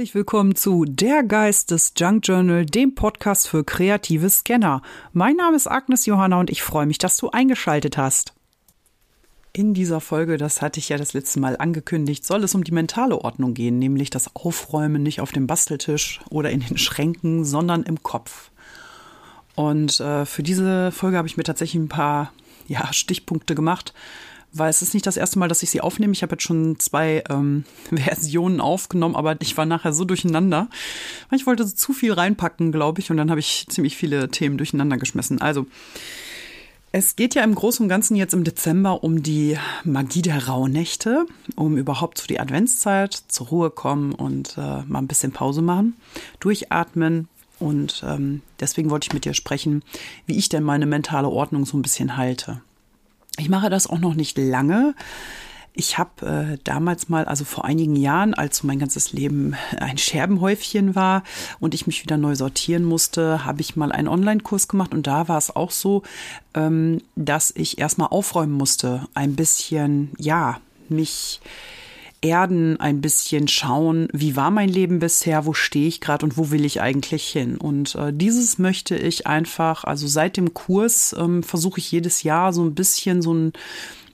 Herzlich willkommen zu Der Geist des Junk Journal, dem Podcast für kreative Scanner. Mein Name ist Agnes Johanna und ich freue mich, dass du eingeschaltet hast. In dieser Folge, das hatte ich ja das letzte Mal angekündigt, soll es um die mentale Ordnung gehen, nämlich das Aufräumen nicht auf dem Basteltisch oder in den Schränken, sondern im Kopf. Und äh, für diese Folge habe ich mir tatsächlich ein paar ja, Stichpunkte gemacht, weil es ist nicht das erste Mal, dass ich sie aufnehme. Ich habe jetzt schon zwei ähm, Versionen aufgenommen, aber ich war nachher so durcheinander. Ich wollte so zu viel reinpacken, glaube ich, und dann habe ich ziemlich viele Themen durcheinander geschmissen. Also, es geht ja im Großen und Ganzen jetzt im Dezember um die Magie der Rauhnächte, um überhaupt zu die Adventszeit zur Ruhe kommen und äh, mal ein bisschen Pause machen, durchatmen. Und ähm, deswegen wollte ich mit dir sprechen, wie ich denn meine mentale Ordnung so ein bisschen halte. Ich mache das auch noch nicht lange. Ich habe äh, damals mal, also vor einigen Jahren, als mein ganzes Leben ein Scherbenhäufchen war und ich mich wieder neu sortieren musste, habe ich mal einen Online-Kurs gemacht und da war es auch so, ähm, dass ich erstmal aufräumen musste, ein bisschen, ja, mich erden, ein bisschen schauen, wie war mein Leben bisher, wo stehe ich gerade und wo will ich eigentlich hin. Und äh, dieses möchte ich einfach, also seit dem Kurs ähm, versuche ich jedes Jahr so ein bisschen so ein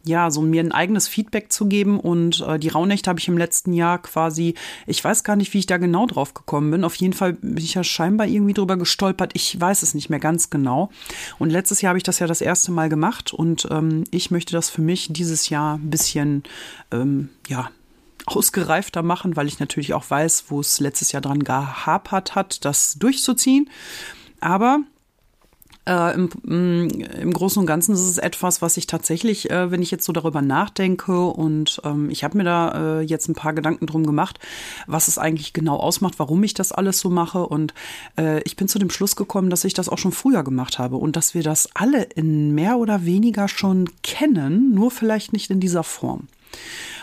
ja, so mir ein eigenes Feedback zu geben. Und äh, die Rauhnächte habe ich im letzten Jahr quasi, ich weiß gar nicht, wie ich da genau drauf gekommen bin. Auf jeden Fall bin ich ja scheinbar irgendwie drüber gestolpert. Ich weiß es nicht mehr ganz genau. Und letztes Jahr habe ich das ja das erste Mal gemacht und ähm, ich möchte das für mich dieses Jahr ein bisschen, ähm, ja, ausgereifter machen, weil ich natürlich auch weiß, wo es letztes Jahr dran gehapert hat, das durchzuziehen. Aber äh, im, mm, im, Großen und Ganzen ist es etwas, was ich tatsächlich, äh, wenn ich jetzt so darüber nachdenke und ähm, ich habe mir da äh, jetzt ein paar Gedanken drum gemacht, was es eigentlich genau ausmacht, warum ich das alles so mache und äh, ich bin zu dem Schluss gekommen, dass ich das auch schon früher gemacht habe und dass wir das alle in mehr oder weniger schon kennen, nur vielleicht nicht in dieser Form.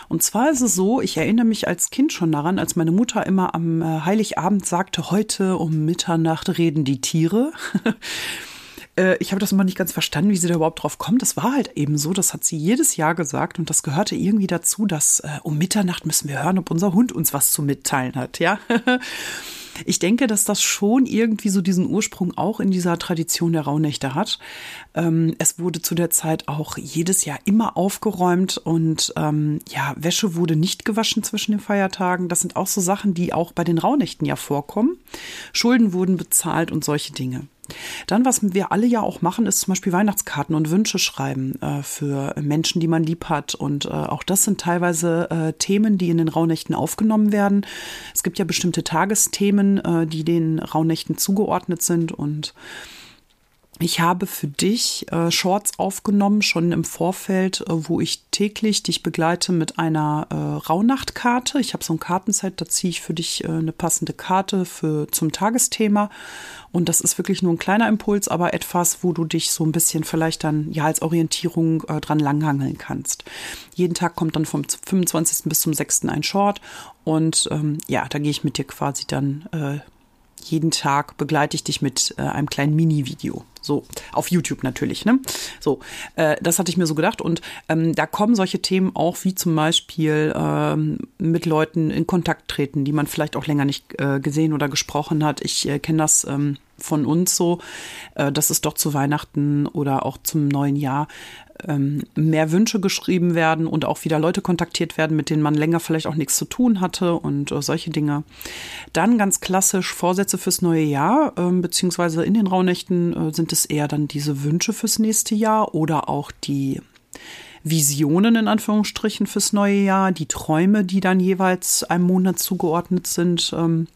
Und zwar ist es so, ich erinnere mich als Kind schon daran, als meine Mutter immer am äh, Heiligabend sagte, heute um Mitternacht reden die Tiere. Äh, ich habe das immer nicht ganz verstanden, wie sie da überhaupt drauf kommt. Das war halt eben so, das hat sie jedes Jahr gesagt und das gehörte irgendwie dazu, dass äh, um Mitternacht müssen wir hören, ob unser Hund uns was zu mitteilen hat, ja. Ich denke, dass das schon irgendwie so diesen Ursprung auch in dieser Tradition der Rauhnächte hat. Ähm, es wurde zu der Zeit auch jedes Jahr immer aufgeräumt und ähm, ja, Wäsche wurde nicht gewaschen zwischen den Feiertagen. Das sind auch so Sachen, die auch bei den Rauhnächten ja vorkommen. Schulden wurden bezahlt und solche Dinge. Dann, was wir alle ja auch machen, ist zum Beispiel Weihnachtskarten und Wünsche schreiben äh, für Menschen, die man lieb hat. Und äh, auch das sind teilweise äh, Themen, die in den Rauhnächten aufgenommen werden. Es gibt ja bestimmte Tagesthemen, äh, die den Rauhnächten zugeordnet sind und ich habe für dich äh, Shorts aufgenommen, schon im Vorfeld, äh, wo ich täglich dich begleite mit einer äh, Rauhnachtkarte. Ich habe so ein Kartenset, da ziehe ich für dich äh, eine passende Karte für, zum Tagesthema. Und das ist wirklich nur ein kleiner Impuls, aber etwas, wo du dich so ein bisschen vielleicht dann ja als Orientierung äh, dran langhangeln kannst. Jeden Tag kommt dann vom 25. bis zum 6. ein Short. Und ähm, ja, da gehe ich mit dir quasi dann äh, jeden Tag begleite ich dich mit äh, einem kleinen Mini-Video. So, auf YouTube natürlich, ne? So, äh, das hatte ich mir so gedacht. Und ähm, da kommen solche Themen auch, wie zum Beispiel ähm, mit Leuten in Kontakt treten, die man vielleicht auch länger nicht äh, gesehen oder gesprochen hat. Ich äh, kenne das ähm, von uns so, äh, dass es doch zu Weihnachten oder auch zum neuen Jahr ähm, mehr Wünsche geschrieben werden und auch wieder Leute kontaktiert werden, mit denen man länger vielleicht auch nichts zu tun hatte und äh, solche Dinge. Dann ganz klassisch Vorsätze fürs neue Jahr, ähm, beziehungsweise in den Rauhnächten äh, sind es eher dann diese Wünsche fürs nächste Jahr oder auch die Visionen in Anführungsstrichen fürs neue Jahr, die Träume, die dann jeweils einem Monat zugeordnet sind. Ähm,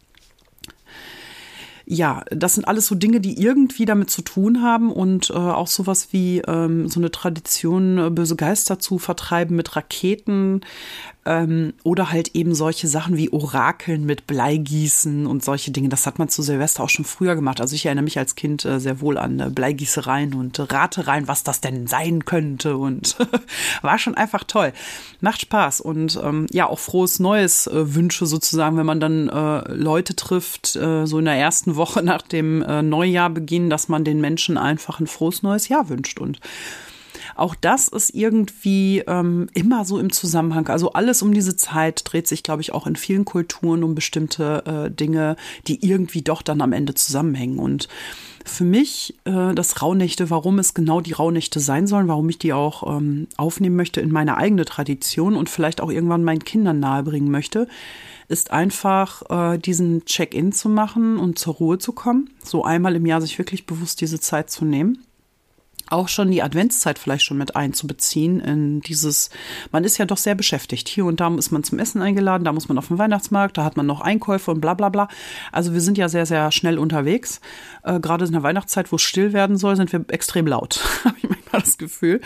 ja, das sind alles so Dinge, die irgendwie damit zu tun haben und äh, auch sowas wie ähm, so eine Tradition, äh, böse Geister zu vertreiben mit Raketen ähm, oder halt eben solche Sachen wie Orakeln mit Bleigießen und solche Dinge. Das hat man zu Silvester auch schon früher gemacht. Also ich erinnere mich als Kind äh, sehr wohl an äh, Bleigießereien und Ratereien, was das denn sein könnte und war schon einfach toll. Macht Spaß und ähm, ja, auch frohes Neues äh, Wünsche sozusagen, wenn man dann äh, Leute trifft, äh, so in der ersten Woche nach dem äh, Neujahrbeginn, dass man den Menschen einfach ein frohes neues Jahr wünscht und Auch das ist irgendwie ähm, immer so im Zusammenhang. Also alles um diese Zeit dreht sich, glaube ich, auch in vielen Kulturen um bestimmte äh, Dinge, die irgendwie doch dann am Ende zusammenhängen. Und für mich äh, das Rauhnächte, warum es genau die Rauhnächte sein sollen, warum ich die auch ähm, aufnehmen möchte in meine eigene Tradition und vielleicht auch irgendwann meinen Kindern nahebringen möchte, ist einfach äh, diesen Check-in zu machen und zur Ruhe zu kommen. So einmal im Jahr sich wirklich bewusst diese Zeit zu nehmen auch schon die Adventszeit vielleicht schon mit einzubeziehen in dieses, man ist ja doch sehr beschäftigt. Hier und da ist man zum Essen eingeladen, da muss man auf den Weihnachtsmarkt, da hat man noch Einkäufe und bla bla bla. Also wir sind ja sehr, sehr schnell unterwegs. Äh, gerade in der Weihnachtszeit, wo es still werden soll, sind wir extrem laut, habe ich manchmal das Gefühl.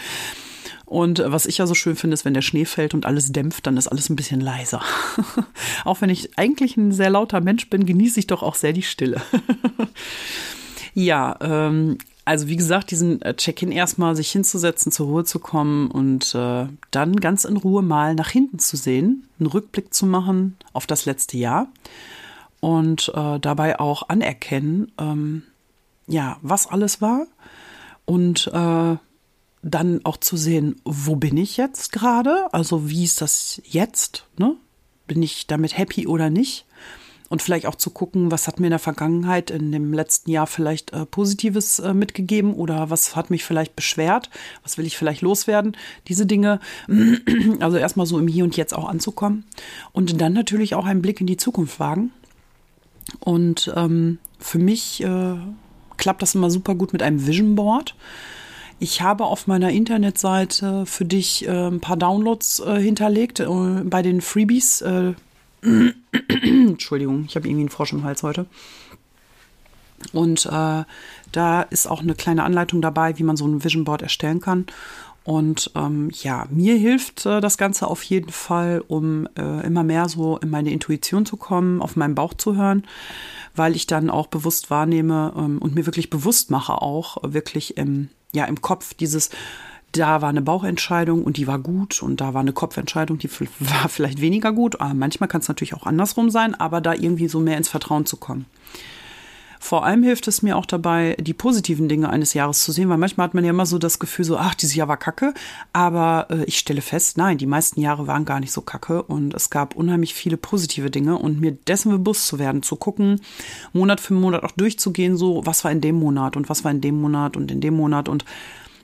Und was ich ja so schön finde, ist, wenn der Schnee fällt und alles dämpft, dann ist alles ein bisschen leiser. auch wenn ich eigentlich ein sehr lauter Mensch bin, genieße ich doch auch sehr die Stille. ja, ähm, also wie gesagt, diesen äh, Check-in erstmal sich hinzusetzen, zur Ruhe zu kommen und äh, dann ganz in Ruhe mal nach hinten zu sehen, einen Rückblick zu machen auf das letzte Jahr und äh, dabei auch anerkennen, ähm, ja, was alles war und äh, dann auch zu sehen, wo bin ich jetzt gerade? Also wie ist das jetzt? Ne? Bin ich damit happy oder nicht? Und vielleicht auch zu gucken, was hat mir in der Vergangenheit, in dem letzten Jahr vielleicht äh, Positives äh, mitgegeben oder was hat mich vielleicht beschwert, was will ich vielleicht loswerden. Diese Dinge, also erstmal so im Hier und Jetzt auch anzukommen. Und dann natürlich auch einen Blick in die Zukunft wagen. Und ähm, für mich äh, klappt das immer super gut mit einem Vision Board. Ich habe auf meiner Internetseite für dich äh, ein paar Downloads äh, hinterlegt äh, bei den Freebies. Entschuldigung, ich habe irgendwie einen Frosch im Hals heute. Und äh, da ist auch eine kleine Anleitung dabei, wie man so ein Vision Board erstellen kann. Und ähm, ja, mir hilft äh, das Ganze auf jeden Fall, um äh, immer mehr so in meine Intuition zu kommen, auf meinen Bauch zu hören, weil ich dann auch bewusst wahrnehme ähm, und mir wirklich bewusst mache, auch wirklich im ja im Kopf dieses da war eine Bauchentscheidung und die war gut und da war eine Kopfentscheidung, die war vielleicht weniger gut. Aber manchmal kann es natürlich auch andersrum sein, aber da irgendwie so mehr ins Vertrauen zu kommen. Vor allem hilft es mir auch dabei, die positiven Dinge eines Jahres zu sehen, weil manchmal hat man ja immer so das Gefühl, so, ach, dieses Jahr war kacke. Aber äh, ich stelle fest, nein, die meisten Jahre waren gar nicht so kacke und es gab unheimlich viele positive Dinge und mir dessen bewusst zu werden, zu gucken, Monat für Monat auch durchzugehen, so, was war in dem Monat und was war in dem Monat und in dem Monat und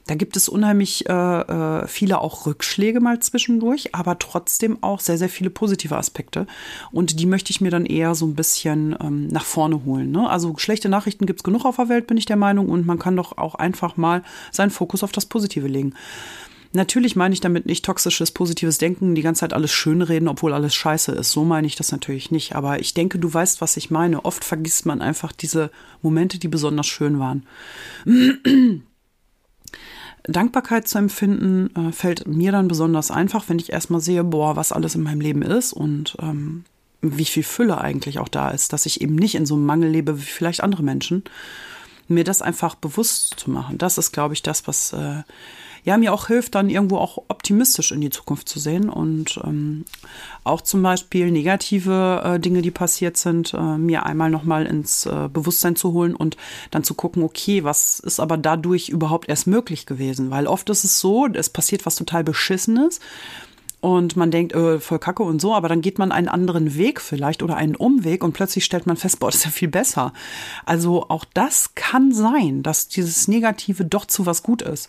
da gibt es unheimlich äh, äh, viele auch Rückschläge mal zwischendurch, aber trotzdem auch sehr, sehr viele positive Aspekte. Und die möchte ich mir dann eher so ein bisschen ähm, nach vorne holen. Ne? Also schlechte Nachrichten gibt es genug auf der Welt, bin ich der Meinung. Und man kann doch auch einfach mal seinen Fokus auf das Positive legen. Natürlich meine ich damit nicht toxisches, positives Denken, die ganze Zeit alles schönreden, obwohl alles scheiße ist. So meine ich das natürlich nicht. Aber ich denke, du weißt, was ich meine. Oft vergisst man einfach diese Momente, die besonders schön waren. Dankbarkeit zu empfinden, äh, fällt mir dann besonders einfach, wenn ich erstmal sehe, boah, was alles in meinem Leben ist und ähm, wie viel Fülle eigentlich auch da ist, dass ich eben nicht in so einem Mangel lebe wie vielleicht andere Menschen. Mir das einfach bewusst zu machen, das ist, glaube ich, das, was äh, ja mir auch hilft, dann irgendwo auch optimistisch in die Zukunft zu sehen und ähm, auch zum Beispiel negative äh, Dinge, die passiert sind, äh, mir einmal nochmal ins äh, Bewusstsein zu holen und dann zu gucken, okay, was ist aber dadurch überhaupt erst möglich gewesen? Weil oft ist es so, es passiert was total Beschissenes und man denkt, äh, voll kacke und so, aber dann geht man einen anderen Weg vielleicht oder einen Umweg und plötzlich stellt man fest, boah, das ist ja viel besser. Also auch das kann sein, dass dieses Negative doch zu was gut ist.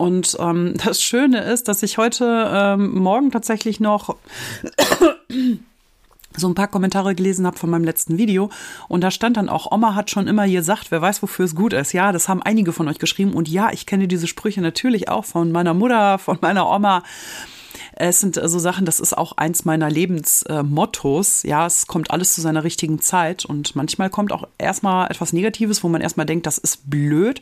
Und ähm, das Schöne ist, dass ich heute ähm, Morgen tatsächlich noch so ein paar Kommentare gelesen habe von meinem letzten Video und da stand dann auch, Oma hat schon immer gesagt, wer weiß, wofür es gut ist. Ja, das haben einige von euch geschrieben und ja, ich kenne diese Sprüche natürlich auch von meiner Mutter, von meiner Oma. Es sind so Sachen, das ist auch eins meiner Lebensmottos. Ja, es kommt alles zu seiner richtigen Zeit und manchmal kommt auch erstmal etwas Negatives, wo man erstmal denkt, das ist blöd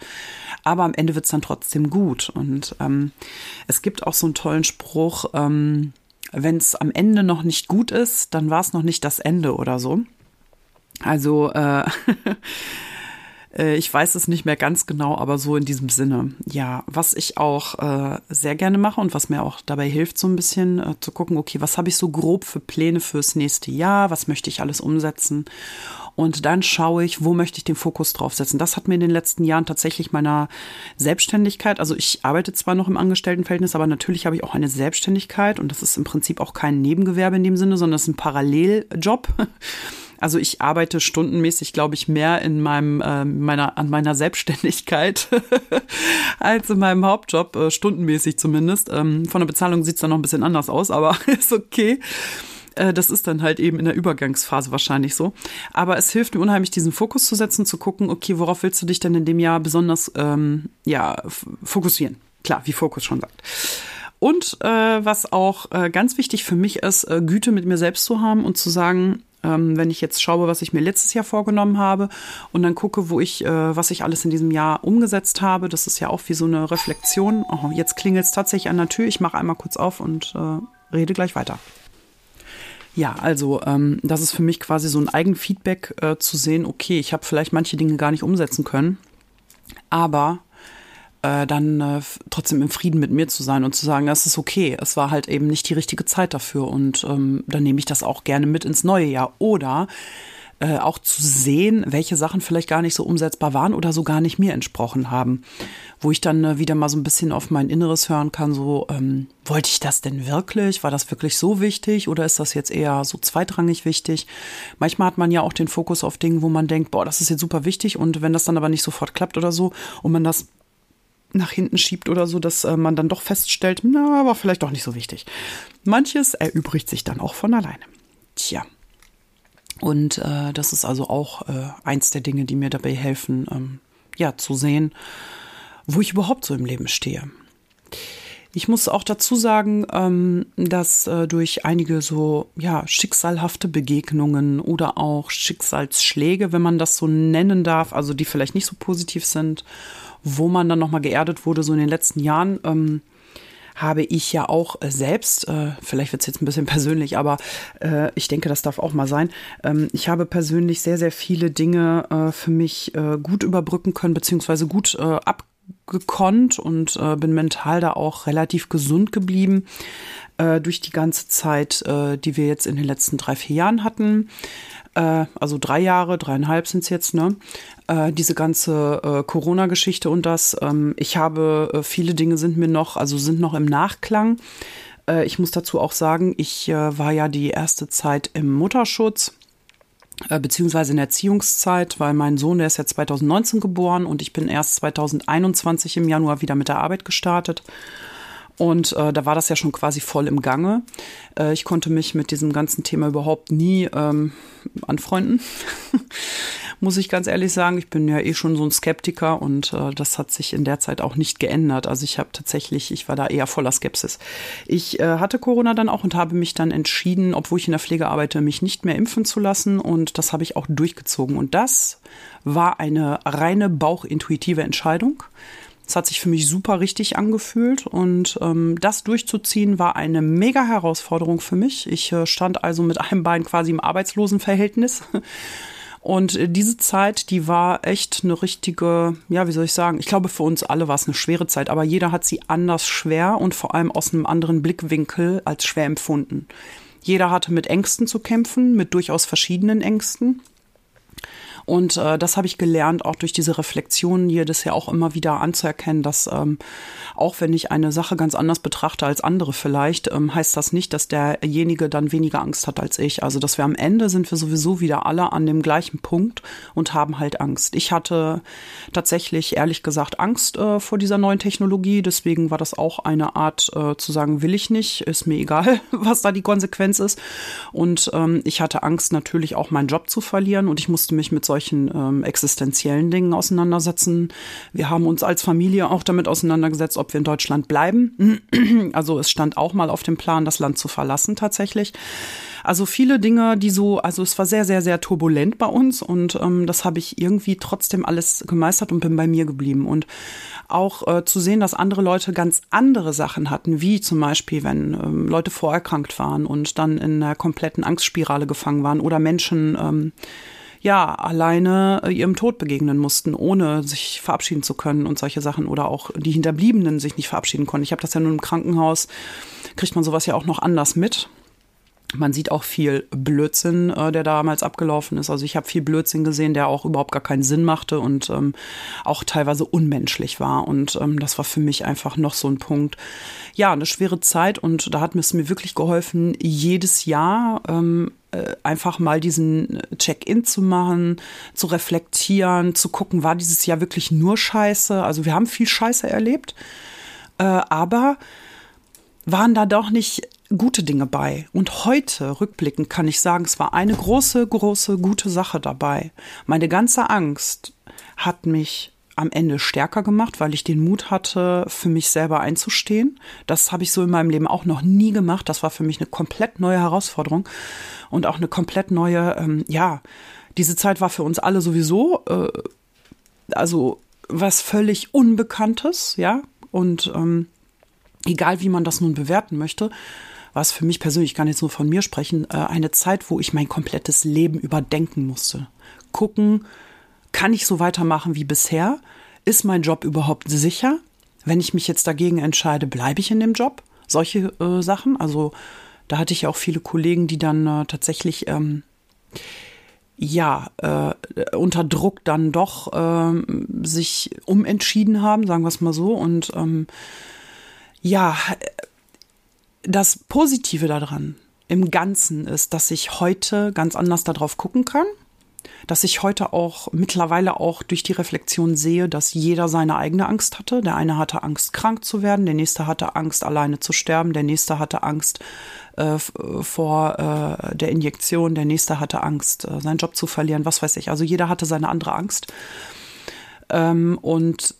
aber am Ende wird es dann trotzdem gut. Und ähm, es gibt auch so einen tollen Spruch, ähm, wenn es am Ende noch nicht gut ist, dann war es noch nicht das Ende oder so. Also äh, äh, ich weiß es nicht mehr ganz genau, aber so in diesem Sinne. Ja, was ich auch äh, sehr gerne mache und was mir auch dabei hilft, so ein bisschen äh, zu gucken, okay, was habe ich so grob für Pläne fürs nächste Jahr, was möchte ich alles umsetzen Und dann schaue ich, wo möchte ich den Fokus draufsetzen. Das hat mir in den letzten Jahren tatsächlich meiner Selbstständigkeit, also ich arbeite zwar noch im Angestelltenverhältnis, aber natürlich habe ich auch eine Selbstständigkeit und das ist im Prinzip auch kein Nebengewerbe in dem Sinne, sondern es ist ein Paralleljob. Also ich arbeite stundenmäßig, glaube ich, mehr in meinem äh, meiner an meiner Selbstständigkeit als in meinem Hauptjob, äh, stundenmäßig zumindest. Ähm, von der Bezahlung sieht es dann noch ein bisschen anders aus, aber ist okay. Äh, das ist dann halt eben in der Übergangsphase wahrscheinlich so. Aber es hilft mir unheimlich, diesen Fokus zu setzen, zu gucken, okay, worauf willst du dich denn in dem Jahr besonders ähm, ja, fokussieren? Klar, wie Fokus schon sagt. Und äh, was auch äh, ganz wichtig für mich ist, äh, Güte mit mir selbst zu haben und zu sagen, ähm, wenn ich jetzt schaue, was ich mir letztes Jahr vorgenommen habe und dann gucke, wo ich, äh, was ich alles in diesem Jahr umgesetzt habe, das ist ja auch wie so eine Reflexion. Oh, jetzt klingelt es tatsächlich an der Tür. Ich mache einmal kurz auf und äh, rede gleich weiter. Ja, also ähm, das ist für mich quasi so ein Eigenfeedback äh, zu sehen, okay, ich habe vielleicht manche Dinge gar nicht umsetzen können, aber äh, dann äh, trotzdem im Frieden mit mir zu sein und zu sagen, das ist okay, es war halt eben nicht die richtige Zeit dafür und ähm, dann nehme ich das auch gerne mit ins neue Jahr. Oder äh, auch zu sehen, welche Sachen vielleicht gar nicht so umsetzbar waren oder so gar nicht mir entsprochen haben. Wo ich dann äh, wieder mal so ein bisschen auf mein Inneres hören kann, so, ähm, wollte ich das denn wirklich? War das wirklich so wichtig oder ist das jetzt eher so zweitrangig wichtig? Manchmal hat man ja auch den Fokus auf Dingen, wo man denkt, boah, das ist jetzt super wichtig und wenn das dann aber nicht sofort klappt oder so und man das nach hinten schiebt oder so, dass äh, man dann doch feststellt, na, war vielleicht doch nicht so wichtig. Manches erübrigt sich dann auch von alleine. Tja. Und äh, das ist also auch äh, eins der Dinge, die mir dabei helfen, ähm, ja, zu sehen, wo ich überhaupt so im Leben stehe. Ich muss auch dazu sagen, ähm, dass äh, durch einige so ja schicksalhafte Begegnungen oder auch Schicksalsschläge, wenn man das so nennen darf, also die vielleicht nicht so positiv sind wo man dann nochmal geerdet wurde, so in den letzten Jahren, ähm, habe ich ja auch äh, selbst, äh, vielleicht wird es jetzt ein bisschen persönlich, aber äh, ich denke, das darf auch mal sein. Ähm, ich habe persönlich sehr, sehr viele Dinge für mich gut überbrücken können, beziehungsweise gut abgekonnt und bin mental da auch relativ gesund geblieben äh, durch die ganze Zeit, äh, die wir jetzt in den letzten drei, vier Jahren hatten äh, also drei Jahre, dreieinhalb sind es jetzt, ne? Äh, diese ganze äh, Corona-Geschichte und das. Ähm, ich habe, äh, viele Dinge sind mir noch, also sind noch im Nachklang. Ich muss dazu auch sagen, ich war ja die erste Zeit im Mutterschutz beziehungsweise in der Erziehungszeit, weil mein Sohn, der ist ja 2019 geboren und ich bin erst 2021 im Januar wieder mit der Arbeit gestartet. Und äh, da war das ja schon quasi voll im Gange. Äh, ich konnte mich mit diesem ganzen Thema überhaupt nie ähm, anfreunden. Muss ich ganz ehrlich sagen. Ich bin ja eh schon so ein Skeptiker und äh, das hat sich in der Zeit auch nicht geändert. Also ich habe tatsächlich, ich war da eher voller Skepsis. Ich äh, hatte Corona dann auch und habe mich dann entschieden, obwohl ich in der Pflege arbeite, mich nicht mehr impfen zu lassen. Und das habe ich auch durchgezogen. Und das war eine reine bauchintuitive Entscheidung. Es hat sich für mich super richtig angefühlt und ähm, das durchzuziehen war eine mega Herausforderung für mich. Ich äh, stand also mit einem Bein quasi im Arbeitslosenverhältnis. Und äh, diese Zeit, die war echt eine richtige, ja, wie soll ich sagen, ich glaube, für uns alle war es eine schwere Zeit, aber jeder hat sie anders schwer und vor allem aus einem anderen Blickwinkel als schwer empfunden. Jeder hatte mit Ängsten zu kämpfen, mit durchaus verschiedenen Ängsten. Und äh, das habe ich gelernt, auch durch diese Reflexionen hier, das ja auch immer wieder anzuerkennen, dass ähm, auch wenn ich eine Sache ganz anders betrachte als andere vielleicht, ähm, heißt das nicht, dass derjenige dann weniger Angst hat als ich. Also dass wir am Ende sind wir sowieso wieder alle an dem gleichen Punkt und haben halt Angst. Ich hatte tatsächlich ehrlich gesagt Angst äh, vor dieser neuen Technologie, deswegen war das auch eine Art äh, zu sagen, will ich nicht, ist mir egal, was da die Konsequenz ist. Und ähm, ich hatte Angst natürlich auch meinen Job zu verlieren und ich musste mich mit solchen solchen ähm, existenziellen Dingen auseinandersetzen. Wir haben uns als Familie auch damit auseinandergesetzt, ob wir in Deutschland bleiben. Also es stand auch mal auf dem Plan, das Land zu verlassen tatsächlich. Also viele Dinge, die so, also es war sehr, sehr, sehr turbulent bei uns und ähm, das habe ich irgendwie trotzdem alles gemeistert und bin bei mir geblieben. Und auch äh, zu sehen, dass andere Leute ganz andere Sachen hatten, wie zum Beispiel, wenn ähm, Leute vorerkrankt waren und dann in einer kompletten Angstspirale gefangen waren oder Menschen ähm, ja alleine äh, ihrem Tod begegnen mussten, ohne sich verabschieden zu können und solche Sachen oder auch die Hinterbliebenen sich nicht verabschieden konnten. Ich habe das ja nun im Krankenhaus, kriegt man sowas ja auch noch anders mit. Man sieht auch viel Blödsinn, äh, der damals abgelaufen ist. Also ich habe viel Blödsinn gesehen, der auch überhaupt gar keinen Sinn machte und ähm, auch teilweise unmenschlich war. Und ähm, das war für mich einfach noch so ein Punkt. Ja, eine schwere Zeit und da hat es mir wirklich geholfen, jedes Jahr ähm, äh, einfach mal diesen Check-in zu machen, zu reflektieren, zu gucken, war dieses Jahr wirklich nur Scheiße. Also wir haben viel Scheiße erlebt, äh, aber waren da doch nicht gute Dinge bei. Und heute, rückblickend, kann ich sagen, es war eine große, große, gute Sache dabei. Meine ganze Angst hat mich am Ende stärker gemacht, weil ich den Mut hatte, für mich selber einzustehen. Das habe ich so in meinem Leben auch noch nie gemacht. Das war für mich eine komplett neue Herausforderung und auch eine komplett neue, ähm, ja, diese Zeit war für uns alle sowieso, äh, also was völlig Unbekanntes, ja, und ähm, egal wie man das nun bewerten möchte, was für mich persönlich, gar nicht so von mir sprechen, äh, eine Zeit, wo ich mein komplettes Leben überdenken musste. Gucken, kann ich so weitermachen wie bisher? Ist mein Job überhaupt sicher? Wenn ich mich jetzt dagegen entscheide, bleibe ich in dem Job? Solche äh, Sachen. Also da hatte ich auch viele Kollegen, die dann äh, tatsächlich ähm, ja äh, unter Druck dann doch äh, sich umentschieden haben, sagen wir es mal so. Und ähm, ja, das Positive daran im Ganzen ist, dass ich heute ganz anders darauf gucken kann, dass ich heute auch mittlerweile auch durch die Reflexion sehe, dass jeder seine eigene Angst hatte. Der eine hatte Angst, krank zu werden, der nächste hatte Angst, alleine zu sterben, der nächste hatte Angst äh, vor äh, der Injektion, der nächste hatte Angst, äh, seinen Job zu verlieren, was weiß ich. Also jeder hatte seine andere Angst. Ähm, und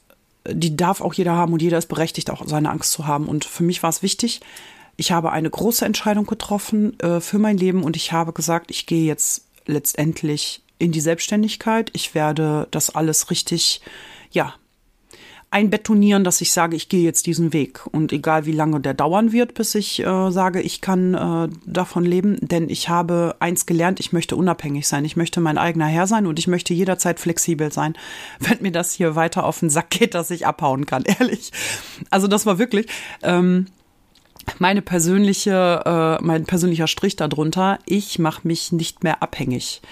die darf auch jeder haben und jeder ist berechtigt, auch seine Angst zu haben. Und für mich war es wichtig, ich habe eine große Entscheidung getroffen äh, für mein Leben und ich habe gesagt, ich gehe jetzt letztendlich in die Selbstständigkeit. Ich werde das alles richtig, ja, einbetonieren, dass ich sage, ich gehe jetzt diesen Weg. Und egal wie lange der dauern wird, bis ich äh, sage, ich kann äh, davon leben, denn ich habe eins gelernt, ich möchte unabhängig sein. Ich möchte mein eigener Herr sein und ich möchte jederzeit flexibel sein. Wenn mir das hier weiter auf den Sack geht, dass ich abhauen kann, ehrlich. Also das war wirklich. Ähm, meine persönliche, äh, mein persönlicher Strich darunter, ich mache mich nicht mehr abhängig.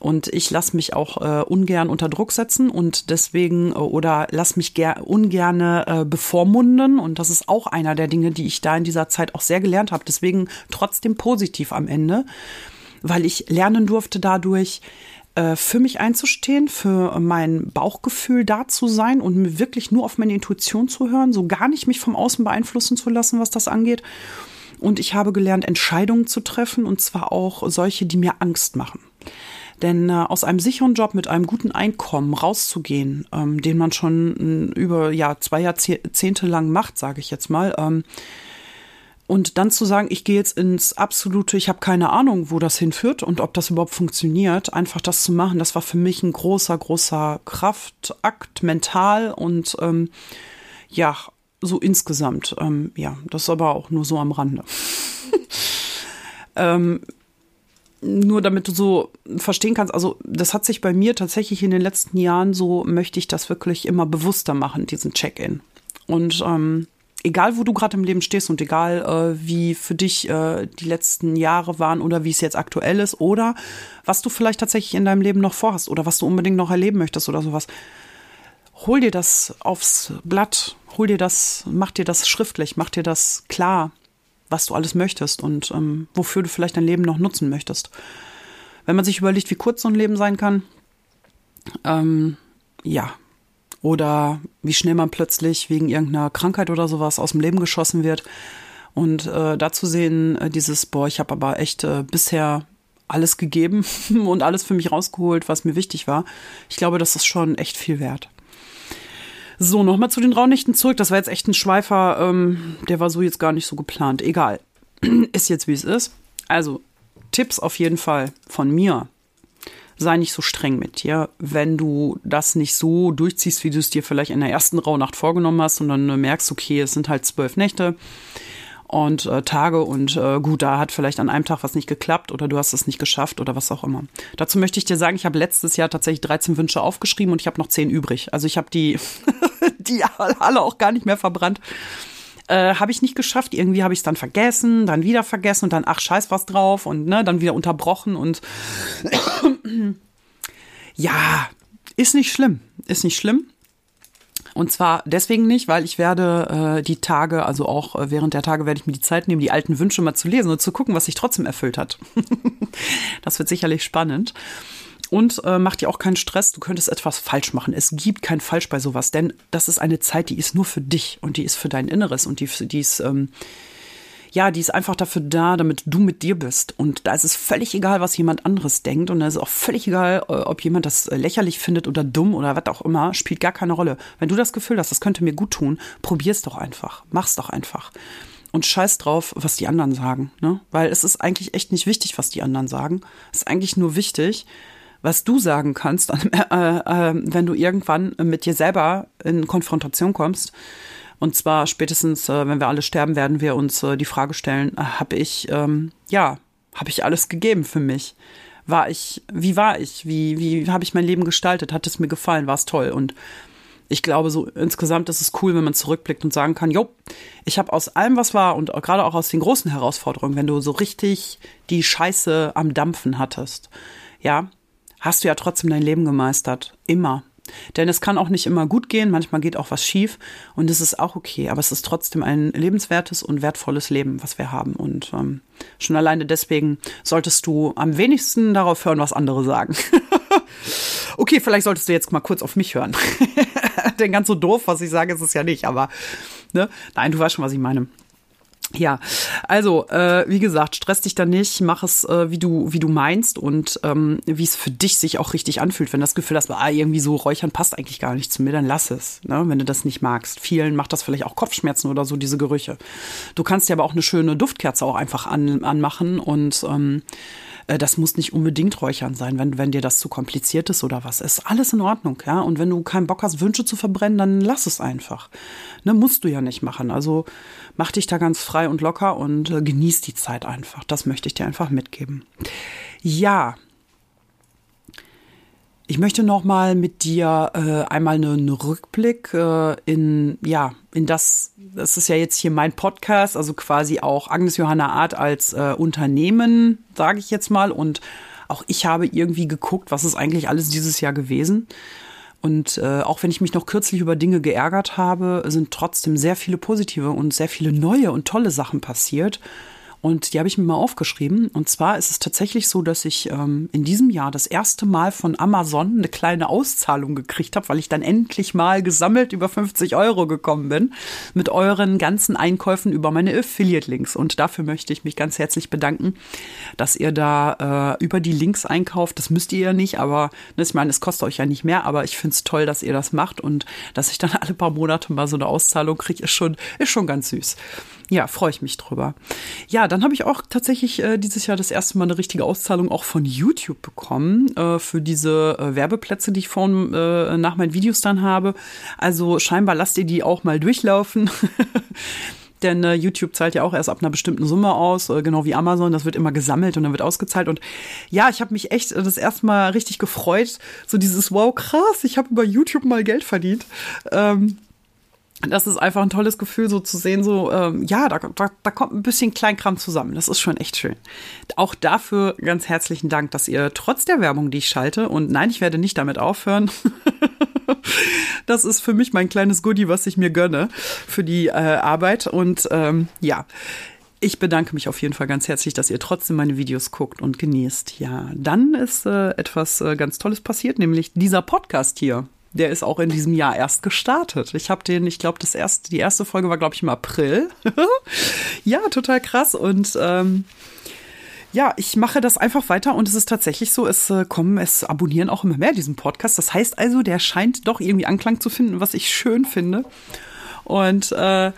Und ich lasse mich auch äh, ungern unter Druck setzen und deswegen äh, oder lass mich ger ungerne äh, bevormunden. Und das ist auch einer der Dinge, die ich da in dieser Zeit auch sehr gelernt habe. Deswegen trotzdem positiv am Ende, weil ich lernen durfte dadurch, für mich einzustehen, für mein Bauchgefühl da zu sein und wirklich nur auf meine Intuition zu hören, so gar nicht mich vom Außen beeinflussen zu lassen, was das angeht. Und ich habe gelernt, Entscheidungen zu treffen und zwar auch solche, die mir Angst machen. Denn äh, aus einem sicheren Job mit einem guten Einkommen rauszugehen, ähm, den man schon äh, über ja, zwei Jahrzehnte lang macht, sage ich jetzt mal, ähm, und dann zu sagen, ich gehe jetzt ins absolute, ich habe keine Ahnung, wo das hinführt und ob das überhaupt funktioniert, einfach das zu machen, das war für mich ein großer, großer Kraftakt mental und ähm, ja, so insgesamt. Ähm, ja, das ist aber auch nur so am Rande. ähm, nur damit du so verstehen kannst, also das hat sich bei mir tatsächlich in den letzten Jahren so, möchte ich das wirklich immer bewusster machen, diesen Check-in. Und ähm, egal, wo du gerade im Leben stehst und egal, äh, wie für dich äh, die letzten Jahre waren oder wie es jetzt aktuell ist oder was du vielleicht tatsächlich in deinem Leben noch vorhast oder was du unbedingt noch erleben möchtest oder sowas, hol dir das aufs Blatt, hol dir das, mach dir das schriftlich, mach dir das klar, was du alles möchtest und ähm, wofür du vielleicht dein Leben noch nutzen möchtest. Wenn man sich überlegt, wie kurz so ein Leben sein kann, ähm, ja, oder wie schnell man plötzlich wegen irgendeiner Krankheit oder sowas aus dem Leben geschossen wird. Und äh, dazu sehen äh, dieses, boah, ich habe aber echt äh, bisher alles gegeben und alles für mich rausgeholt, was mir wichtig war. Ich glaube, das ist schon echt viel wert. So, nochmal zu den Raunächten zurück. Das war jetzt echt ein Schweifer. Ähm, der war so jetzt gar nicht so geplant. Egal. ist jetzt, wie es ist. Also, Tipps auf jeden Fall von mir. Sei nicht so streng mit dir, wenn du das nicht so durchziehst, wie du es dir vielleicht in der ersten Rauhnacht vorgenommen hast und dann merkst, okay, es sind halt zwölf Nächte und äh, Tage und äh, gut, da hat vielleicht an einem Tag was nicht geklappt oder du hast es nicht geschafft oder was auch immer. Dazu möchte ich dir sagen, ich habe letztes Jahr tatsächlich 13 Wünsche aufgeschrieben und ich habe noch 10 übrig. Also ich habe die, die alle auch gar nicht mehr verbrannt. Äh, habe ich nicht geschafft. Irgendwie habe ich es dann vergessen, dann wieder vergessen und dann, ach, scheiß was drauf und ne, dann wieder unterbrochen und ja, ist nicht schlimm. Ist nicht schlimm. Und zwar deswegen nicht, weil ich werde äh, die Tage, also auch äh, während der Tage werde ich mir die Zeit nehmen, die alten Wünsche mal zu lesen und zu gucken, was sich trotzdem erfüllt hat. das wird sicherlich spannend. Und äh, mach dir auch keinen Stress, du könntest etwas falsch machen. Es gibt kein Falsch bei sowas, denn das ist eine Zeit, die ist nur für dich und die ist für dein Inneres und die, die ist ähm, ja, die ist einfach dafür da, damit du mit dir bist. Und da ist es völlig egal, was jemand anderes denkt. Und da ist auch völlig egal, äh, ob jemand das äh, lächerlich findet oder dumm oder was auch immer, spielt gar keine Rolle. Wenn du das Gefühl hast, das könnte mir gut tun, probier's doch einfach. Mach's doch einfach. Und scheiß drauf, was die anderen sagen. Ne? Weil es ist eigentlich echt nicht wichtig, was die anderen sagen. Es ist eigentlich nur wichtig, was du sagen kannst, äh, äh, wenn du irgendwann mit dir selber in Konfrontation kommst und zwar spätestens, äh, wenn wir alle sterben, werden wir uns äh, die Frage stellen, äh, habe ich, ähm, ja, habe ich alles gegeben für mich? War ich, wie war ich? Wie, wie habe ich mein Leben gestaltet? Hat es mir gefallen? War es toll? Und ich glaube, so insgesamt ist es cool, wenn man zurückblickt und sagen kann, jo, ich habe aus allem, was war und gerade auch aus den großen Herausforderungen, wenn du so richtig die Scheiße am Dampfen hattest, ja, hast du ja trotzdem dein Leben gemeistert. Immer. Denn es kann auch nicht immer gut gehen, manchmal geht auch was schief und es ist auch okay, aber es ist trotzdem ein lebenswertes und wertvolles Leben, was wir haben. Und ähm, schon alleine deswegen solltest du am wenigsten darauf hören, was andere sagen. okay, vielleicht solltest du jetzt mal kurz auf mich hören. Denn ganz so doof, was ich sage, ist es ja nicht, aber ne? nein, du weißt schon, was ich meine. Ja, also äh, wie gesagt, stress dich da nicht, mach es äh, wie du wie du meinst und ähm, wie es für dich sich auch richtig anfühlt. Wenn das Gefühl hast, ah, irgendwie so räuchern passt eigentlich gar nicht zu mir, dann lass es. Ne? Wenn du das nicht magst. Vielen macht das vielleicht auch Kopfschmerzen oder so diese Gerüche. Du kannst dir aber auch eine schöne Duftkerze auch einfach an, anmachen und ähm, äh, das muss nicht unbedingt Räuchern sein, wenn, wenn dir das zu kompliziert ist oder was. Ist alles in Ordnung, ja. Und wenn du keinen Bock hast, Wünsche zu verbrennen, dann lass es einfach. Ne, musst du ja nicht machen. Also mach dich da ganz frei und locker und äh, genieß die Zeit einfach. Das möchte ich dir einfach mitgeben. Ja, ich möchte noch mal mit dir äh, einmal einen Rückblick äh, in ja in das das ist ja jetzt hier mein Podcast, also quasi auch Agnes Johanna Art als äh, Unternehmen, sage ich jetzt mal und auch ich habe irgendwie geguckt, was ist eigentlich alles dieses Jahr gewesen. Und äh, auch wenn ich mich noch kürzlich über Dinge geärgert habe, sind trotzdem sehr viele positive und sehr viele neue und tolle Sachen passiert. Und die habe ich mir mal aufgeschrieben. Und zwar ist es tatsächlich so, dass ich ähm, in diesem Jahr das erste Mal von Amazon eine kleine Auszahlung gekriegt habe, weil ich dann endlich mal gesammelt über 50 Euro gekommen bin mit euren ganzen Einkäufen über meine Affiliate-Links. Und dafür möchte ich mich ganz herzlich bedanken, dass ihr da äh, über die Links einkauft. Das müsst ihr ja nicht, aber ne, ich meine, es kostet euch ja nicht mehr, aber ich finde es toll, dass ihr das macht und dass ich dann alle paar Monate mal so eine Auszahlung kriege, ist schon, ist schon ganz süß. Ja, freue ich mich drüber. Ja, dann habe ich auch tatsächlich äh, dieses Jahr das erste Mal eine richtige Auszahlung auch von YouTube bekommen äh, für diese äh, Werbeplätze, die ich vorhin äh, nach meinen Videos dann habe. Also scheinbar lasst ihr die auch mal durchlaufen. Denn äh, YouTube zahlt ja auch erst ab einer bestimmten Summe aus, äh, genau wie Amazon. Das wird immer gesammelt und dann wird ausgezahlt. Und ja, ich habe mich echt äh, das erste Mal richtig gefreut. So dieses, wow, krass, ich habe über YouTube mal Geld verdient. Ähm, das ist einfach ein tolles Gefühl, so zu sehen, so, ähm, ja, da, da, da kommt ein bisschen Kleinkram zusammen. Das ist schon echt schön. Auch dafür ganz herzlichen Dank, dass ihr trotz der Werbung, die ich schalte, und nein, ich werde nicht damit aufhören. das ist für mich mein kleines Goodie, was ich mir gönne für die äh, Arbeit. Und ähm, ja, ich bedanke mich auf jeden Fall ganz herzlich, dass ihr trotzdem meine Videos guckt und genießt. Ja, dann ist äh, etwas äh, ganz Tolles passiert, nämlich dieser Podcast hier der ist auch in diesem Jahr erst gestartet. Ich habe den, ich glaube, das erste, die erste Folge war, glaube ich, im April. ja, total krass. Und ähm, ja, ich mache das einfach weiter und es ist tatsächlich so, es äh, kommen, es abonnieren auch immer mehr diesen Podcast. Das heißt also, der scheint doch irgendwie Anklang zu finden, was ich schön finde. Und äh,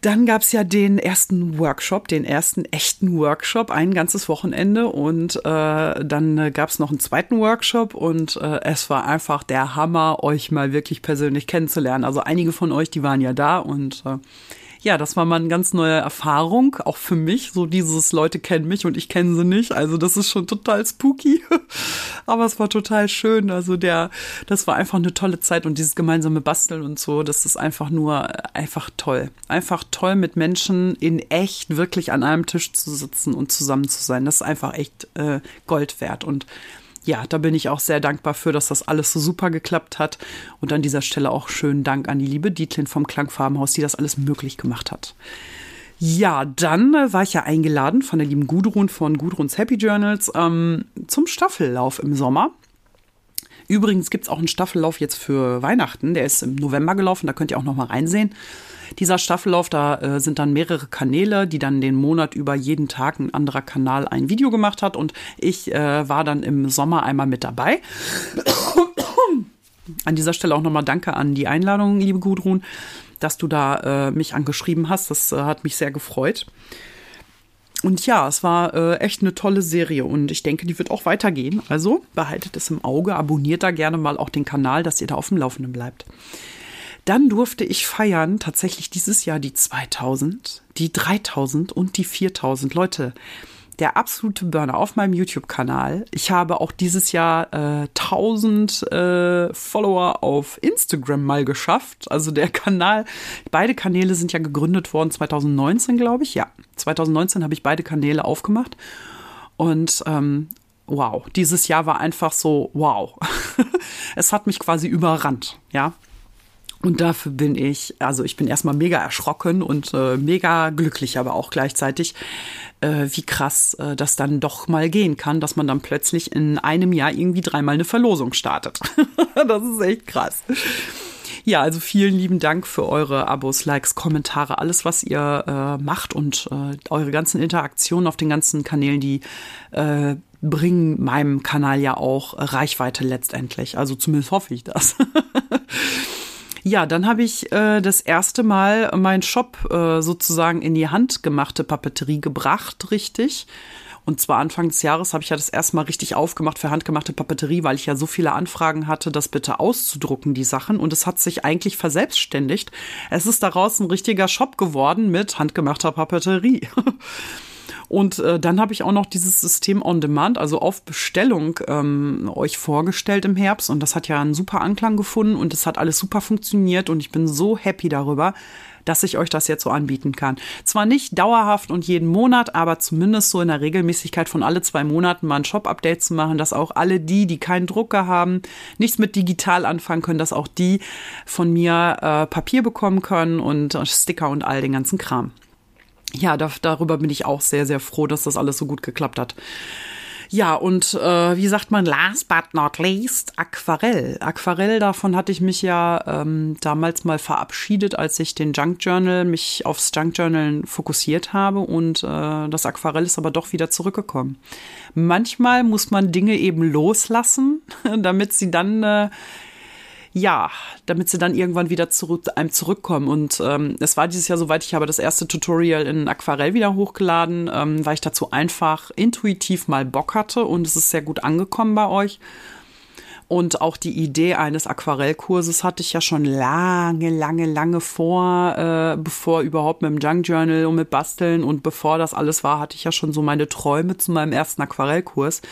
dann gab's ja den ersten Workshop, den ersten echten Workshop, ein ganzes Wochenende. Und äh, dann äh, gab's noch einen zweiten Workshop und äh, es war einfach der Hammer, euch mal wirklich persönlich kennenzulernen. Also einige von euch, die waren ja da und äh, ja, das war mal eine ganz neue Erfahrung, auch für mich. So dieses Leute kennen mich und ich kenne sie nicht. Also das ist schon total spooky. Aber es war total schön. Also der, das war einfach eine tolle Zeit und dieses gemeinsame Basteln und so, das ist einfach nur einfach toll. Einfach toll mit Menschen in echt wirklich an einem Tisch zu sitzen und zusammen zu sein. Das ist einfach echt äh, Gold wert. Und ja, da bin ich auch sehr dankbar für, dass das alles so super geklappt hat. Und an dieser Stelle auch schönen Dank an die liebe Dietlin vom Klangfarbenhaus, die das alles möglich gemacht hat. Ja, dann war ich ja eingeladen von der lieben Gudrun von Gudruns Happy Journals ähm, zum Staffellauf im Sommer. Übrigens gibt es auch einen Staffellauf jetzt für Weihnachten. Der ist im November gelaufen, da könnt ihr auch noch mal reinsehen. Dieser Staffellauf, da äh, sind dann mehrere Kanäle, die dann den Monat über jeden Tag ein anderer Kanal ein Video gemacht hat. Und ich äh, war dann im Sommer einmal mit dabei. An dieser Stelle auch nochmal Danke an die Einladung, liebe Gudrun, dass du da äh, mich angeschrieben hast. Das äh, hat mich sehr gefreut. Und ja, es war äh, echt eine tolle Serie und ich denke, die wird auch weitergehen. Also behaltet es im Auge, abonniert da gerne mal auch den Kanal, dass ihr da auf dem Laufenden bleibt. Dann durfte ich feiern tatsächlich dieses Jahr die 2000, die 3000 und die 4000. Leute, der absolute Burner auf meinem YouTube-Kanal. Ich habe auch dieses Jahr äh, 1000 äh, Follower auf Instagram mal geschafft. Also der Kanal, beide Kanäle sind ja gegründet worden 2019, glaube ich. Ja, 2019 habe ich beide Kanäle aufgemacht. Und ähm, wow, dieses Jahr war einfach so wow. es hat mich quasi überrannt, ja. Und dafür bin ich, also ich bin erstmal mega erschrocken und äh, mega glücklich, aber auch gleichzeitig, äh, wie krass äh, das dann doch mal gehen kann, dass man dann plötzlich in einem Jahr irgendwie dreimal eine Verlosung startet. das ist echt krass. Ja, also vielen lieben Dank für eure Abos, Likes, Kommentare, alles, was ihr äh, macht und äh, eure ganzen Interaktionen auf den ganzen Kanälen, die äh, bringen meinem Kanal ja auch Reichweite letztendlich. Also zumindest hoffe ich das. Ja, dann habe ich äh, das erste Mal meinen Shop äh, sozusagen in die handgemachte Papeterie gebracht, richtig. Und zwar Anfang des Jahres habe ich ja das erste Mal richtig aufgemacht für handgemachte Papeterie, weil ich ja so viele Anfragen hatte, das bitte auszudrucken, die Sachen. Und es hat sich eigentlich verselbstständigt. Es ist daraus ein richtiger Shop geworden mit handgemachter Papeterie. Und äh, dann habe ich auch noch dieses System on Demand, also auf Bestellung, ähm, euch vorgestellt im Herbst. Und das hat ja einen super Anklang gefunden und es hat alles super funktioniert. Und ich bin so happy darüber, dass ich euch das jetzt so anbieten kann. Zwar nicht dauerhaft und jeden Monat, aber zumindest so in der Regelmäßigkeit von alle zwei Monaten mal ein Shop-Update zu machen, dass auch alle die, die keinen Drucker haben, nichts mit digital anfangen können, dass auch die von mir äh, Papier bekommen können und Sticker und all den ganzen Kram ja, da, darüber bin ich auch sehr, sehr froh, dass das alles so gut geklappt hat. Ja, und äh, wie sagt man, last but not least, Aquarell. Aquarell, davon hatte ich mich ja ähm, damals mal verabschiedet, als ich den Junk Journal, mich aufs Junk Journal fokussiert habe und äh, das Aquarell ist aber doch wieder zurückgekommen. Manchmal muss man Dinge eben loslassen, damit sie dann äh, ja, damit sie dann irgendwann wieder zu einem zurückkommen. Und ähm, es war dieses Jahr soweit, ich habe das erste Tutorial in Aquarell wieder hochgeladen, ähm, weil ich dazu einfach intuitiv mal Bock hatte und es ist sehr gut angekommen bei euch. Und auch die Idee eines Aquarellkurses hatte ich ja schon lange, lange, lange vor, äh, bevor überhaupt mit dem Junk Journal und mit Basteln und bevor das alles war, hatte ich ja schon so meine Träume zu meinem ersten Aquarellkurs.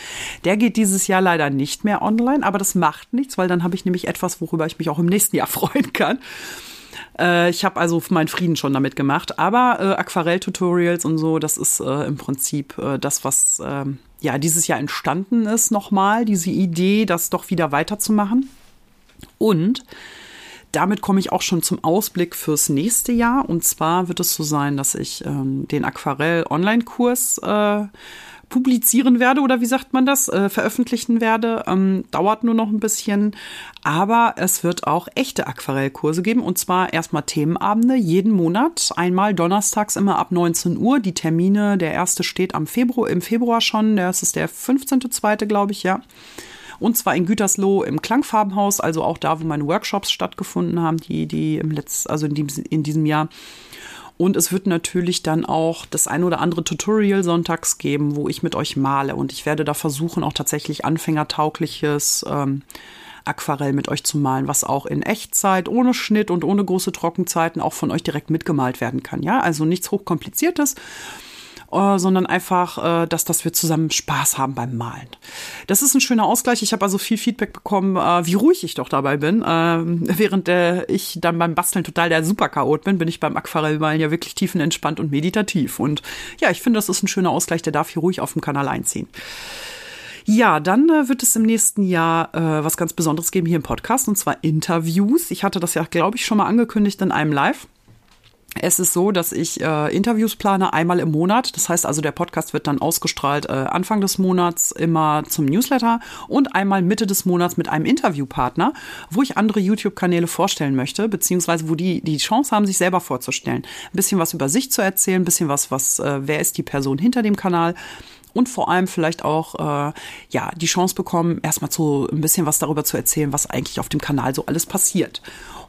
Der geht dieses Jahr leider nicht mehr online, aber das macht nichts, weil dann habe ich nämlich etwas, worüber ich mich auch im nächsten Jahr freuen kann. Äh, ich habe also meinen Frieden schon damit gemacht. Aber äh, Aquarell-Tutorials und so, das ist äh, im Prinzip äh, das, was ähm, ja dieses Jahr entstanden ist, nochmal, diese Idee, das doch wieder weiterzumachen. Und damit komme ich auch schon zum Ausblick fürs nächste Jahr. Und zwar wird es so sein, dass ich ähm, den Aquarell-Online-Kurs äh, publizieren werde oder wie sagt man das, äh, veröffentlichen werde. Ähm, dauert nur noch ein bisschen. Aber es wird auch echte Aquarellkurse geben und zwar erstmal Themenabende jeden Monat. Einmal donnerstags immer ab 19 Uhr. Die Termine, der erste steht am Februar, im Februar schon. Das ist der 15.2., glaube ich, ja. Und zwar in Gütersloh im Klangfarbenhaus, also auch da, wo meine Workshops stattgefunden haben, die, die im letzten, also in, die, in diesem Jahr. Und es wird natürlich dann auch das ein oder andere Tutorial sonntags geben, wo ich mit euch male. Und ich werde da versuchen, auch tatsächlich anfängertaugliches ähm, Aquarell mit euch zu malen, was auch in Echtzeit, ohne Schnitt und ohne große Trockenzeiten auch von euch direkt mitgemalt werden kann. Ja, also nichts hochkompliziertes äh, sondern einfach, äh, dass, dass wir zusammen Spaß haben beim Malen. Das ist ein schöner Ausgleich. Ich habe also viel Feedback bekommen, äh, wie ruhig ich doch dabei bin. Ähm, während äh, ich dann beim Basteln total der Superchaot bin, bin ich beim Aquarellmalen ja wirklich tiefenentspannt und meditativ. Und ja, ich finde, das ist ein schöner Ausgleich, der darf hier ruhig auf dem Kanal einziehen. Ja, dann äh, wird es im nächsten Jahr äh, was ganz Besonderes geben hier im Podcast, und zwar Interviews. Ich hatte das ja, glaube ich, schon mal angekündigt in einem Live. Es ist so, dass ich äh, Interviews plane einmal im Monat. Das heißt also, der Podcast wird dann ausgestrahlt äh, Anfang des Monats immer zum Newsletter und einmal Mitte des Monats mit einem Interviewpartner, wo ich andere YouTube-Kanäle vorstellen möchte, beziehungsweise wo die die Chance haben, sich selber vorzustellen. Ein bisschen was über sich zu erzählen, ein bisschen was, was, äh, wer ist die Person hinter dem Kanal und vor allem vielleicht auch äh, ja die Chance bekommen, erstmal so ein bisschen was darüber zu erzählen, was eigentlich auf dem Kanal so alles passiert.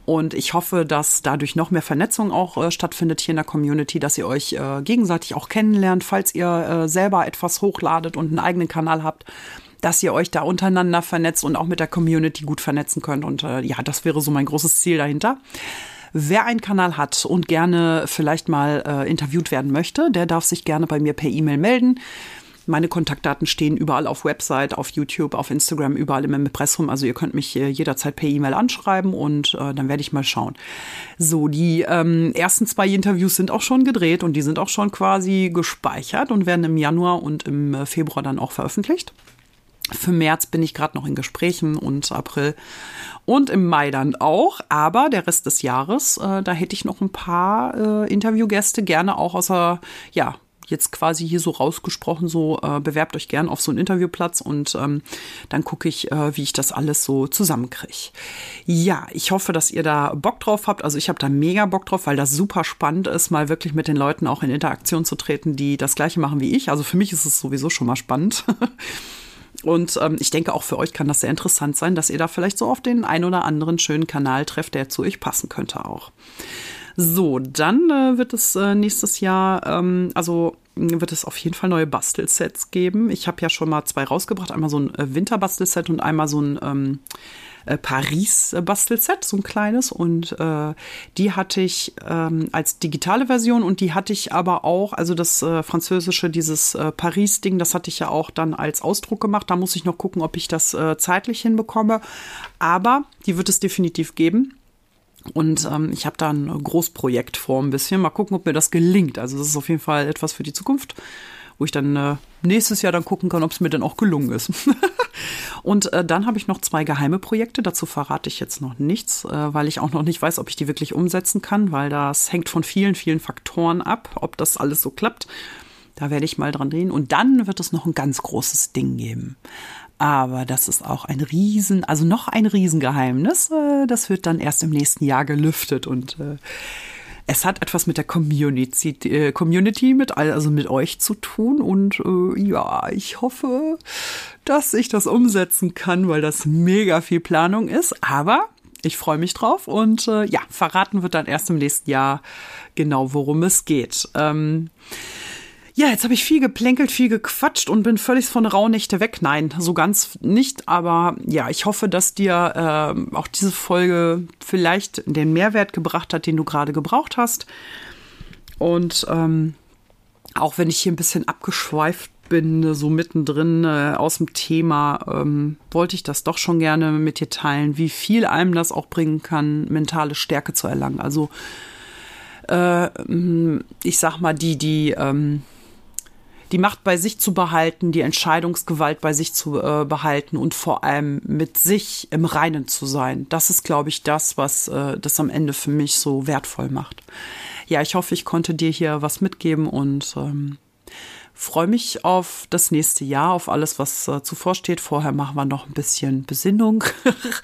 Und ich hoffe, dass dadurch noch mehr Vernetzung auch äh, stattfindet hier in der Community, dass ihr euch äh, gegenseitig auch kennenlernt, falls ihr äh, selber etwas hochladet und einen eigenen Kanal habt dass ihr euch da untereinander vernetzt und auch mit der Community gut vernetzen könnt. Und äh, ja, das wäre so mein großes Ziel dahinter. Wer einen Kanal hat und gerne vielleicht mal äh, interviewt werden möchte, der darf sich gerne bei mir per E-Mail melden. Meine Kontaktdaten stehen überall auf Website, auf YouTube, auf Instagram, überall im Impressum. Also ihr könnt mich äh, jederzeit per E-Mail anschreiben und äh, dann werde ich mal schauen. So, die ähm, ersten zwei Interviews sind auch schon gedreht und die sind auch schon quasi gespeichert und werden im Januar und im äh, Februar dann auch veröffentlicht. Für März bin ich gerade noch in Gesprächen und April und im Mai dann auch. Aber der Rest des Jahres, äh, da hätte ich noch ein paar äh, Interviewgäste, gerne auch außer, ja, jetzt quasi hier so rausgesprochen, so äh, bewerbt euch gern auf so einen Interviewplatz und ähm, dann gucke ich, äh, wie ich das alles so zusammenkriege. Ja, ich hoffe, dass ihr da Bock drauf habt. Also ich habe da mega Bock drauf, weil das super spannend ist, mal wirklich mit den Leuten auch in Interaktion zu treten, die das gleiche machen wie ich. Also für mich ist es sowieso schon mal spannend. Und ähm, ich denke, auch für euch kann das sehr interessant sein, dass ihr da vielleicht so auf den ein oder anderen schönen Kanal trefft, der zu euch passen könnte auch. So, dann äh, wird es äh, nächstes Jahr, ähm, also wird es auf jeden Fall neue Bastelsets geben. Ich habe ja schon mal zwei rausgebracht, einmal so ein äh, Winterbastelset und einmal so ein ähm, äh, Paris-Bastelset, so ein kleines. Und äh, die hatte ich ähm, als digitale Version und die hatte ich aber auch, also das äh, französische, dieses äh, Paris-Ding, das hatte ich ja auch dann als Ausdruck gemacht. Da muss ich noch gucken, ob ich das äh, zeitlich hinbekomme. Aber die wird es definitiv geben. Und ähm, ich habe da ein Großprojekt vor ein bisschen. Mal gucken, ob mir das gelingt. Also das ist auf jeden Fall etwas für die Zukunft, wo ich dann äh, nächstes Jahr dann gucken kann, ob es mir dann auch gelungen ist. und äh, dann habe ich noch zwei geheime Projekte. Dazu verrate ich jetzt noch nichts, äh, weil ich auch noch nicht weiß, ob ich die wirklich umsetzen kann, weil das hängt von vielen, vielen Faktoren ab, ob das alles so klappt. Da werde ich mal dran drehen. Und dann wird es noch ein ganz großes Ding geben. Aber das ist auch ein Riesen, also noch ein Riesengeheimnis. Äh, das wird dann erst im nächsten Jahr gelüftet und äh, es hat etwas mit der Community, äh, Community mit, also mit euch zu tun und ja, ich hoffe, dass ich das umsetzen kann, weil das mega viel Planung ist. Aber ich freue mich drauf und ja, verraten wird dann erst im nächsten Jahr genau, worum es geht. Ähm, ja, jetzt habe ich viel geplänkelt, viel gequatscht und bin völlig von Rauhnächte weg. Nein, so ganz nicht. Aber ja, ich hoffe, dass dir äh, auch diese Folge vielleicht den Mehrwert gebracht hat, den du gerade gebraucht hast. Und ähm, auch wenn ich hier ein bisschen abgeschweift bin, so mittendrin äh, aus dem Thema, ähm, wollte ich das doch schon gerne mit dir teilen, wie viel einem das auch bringen kann, mentale Stärke zu erlangen. Also äh, ich sag mal, die, die ähm, die Macht bei sich zu behalten, die Entscheidungsgewalt bei sich zu äh, behalten und vor allem mit sich im Reinen zu sein. Das ist, glaube ich, das, was äh, das am Ende für mich so wertvoll macht. Ja, ich hoffe, ich konnte dir hier was mitgeben und ähm, freue mich auf das nächste Jahr, auf alles, was äh, zuvor steht. Vorher machen wir noch ein bisschen Besinnung.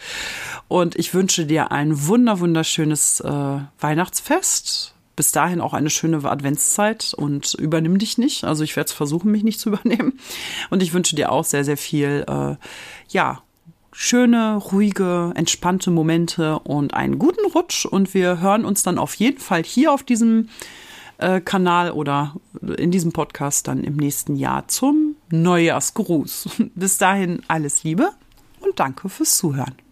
und ich wünsche dir ein wunder, wunderschönes äh, Weihnachtsfest bis dahin auch eine schöne Adventszeit und übernimm dich nicht. Also ich werde es versuchen, mich nicht zu übernehmen. Und ich wünsche dir auch sehr, sehr viel, äh, ja, schöne, ruhige, entspannte Momente und einen guten Rutsch. Und wir hören uns dann auf jeden Fall hier auf diesem äh, Kanal oder in diesem Podcast dann im nächsten Jahr zum Neujahrsgruß. Bis dahin alles Liebe und danke fürs Zuhören.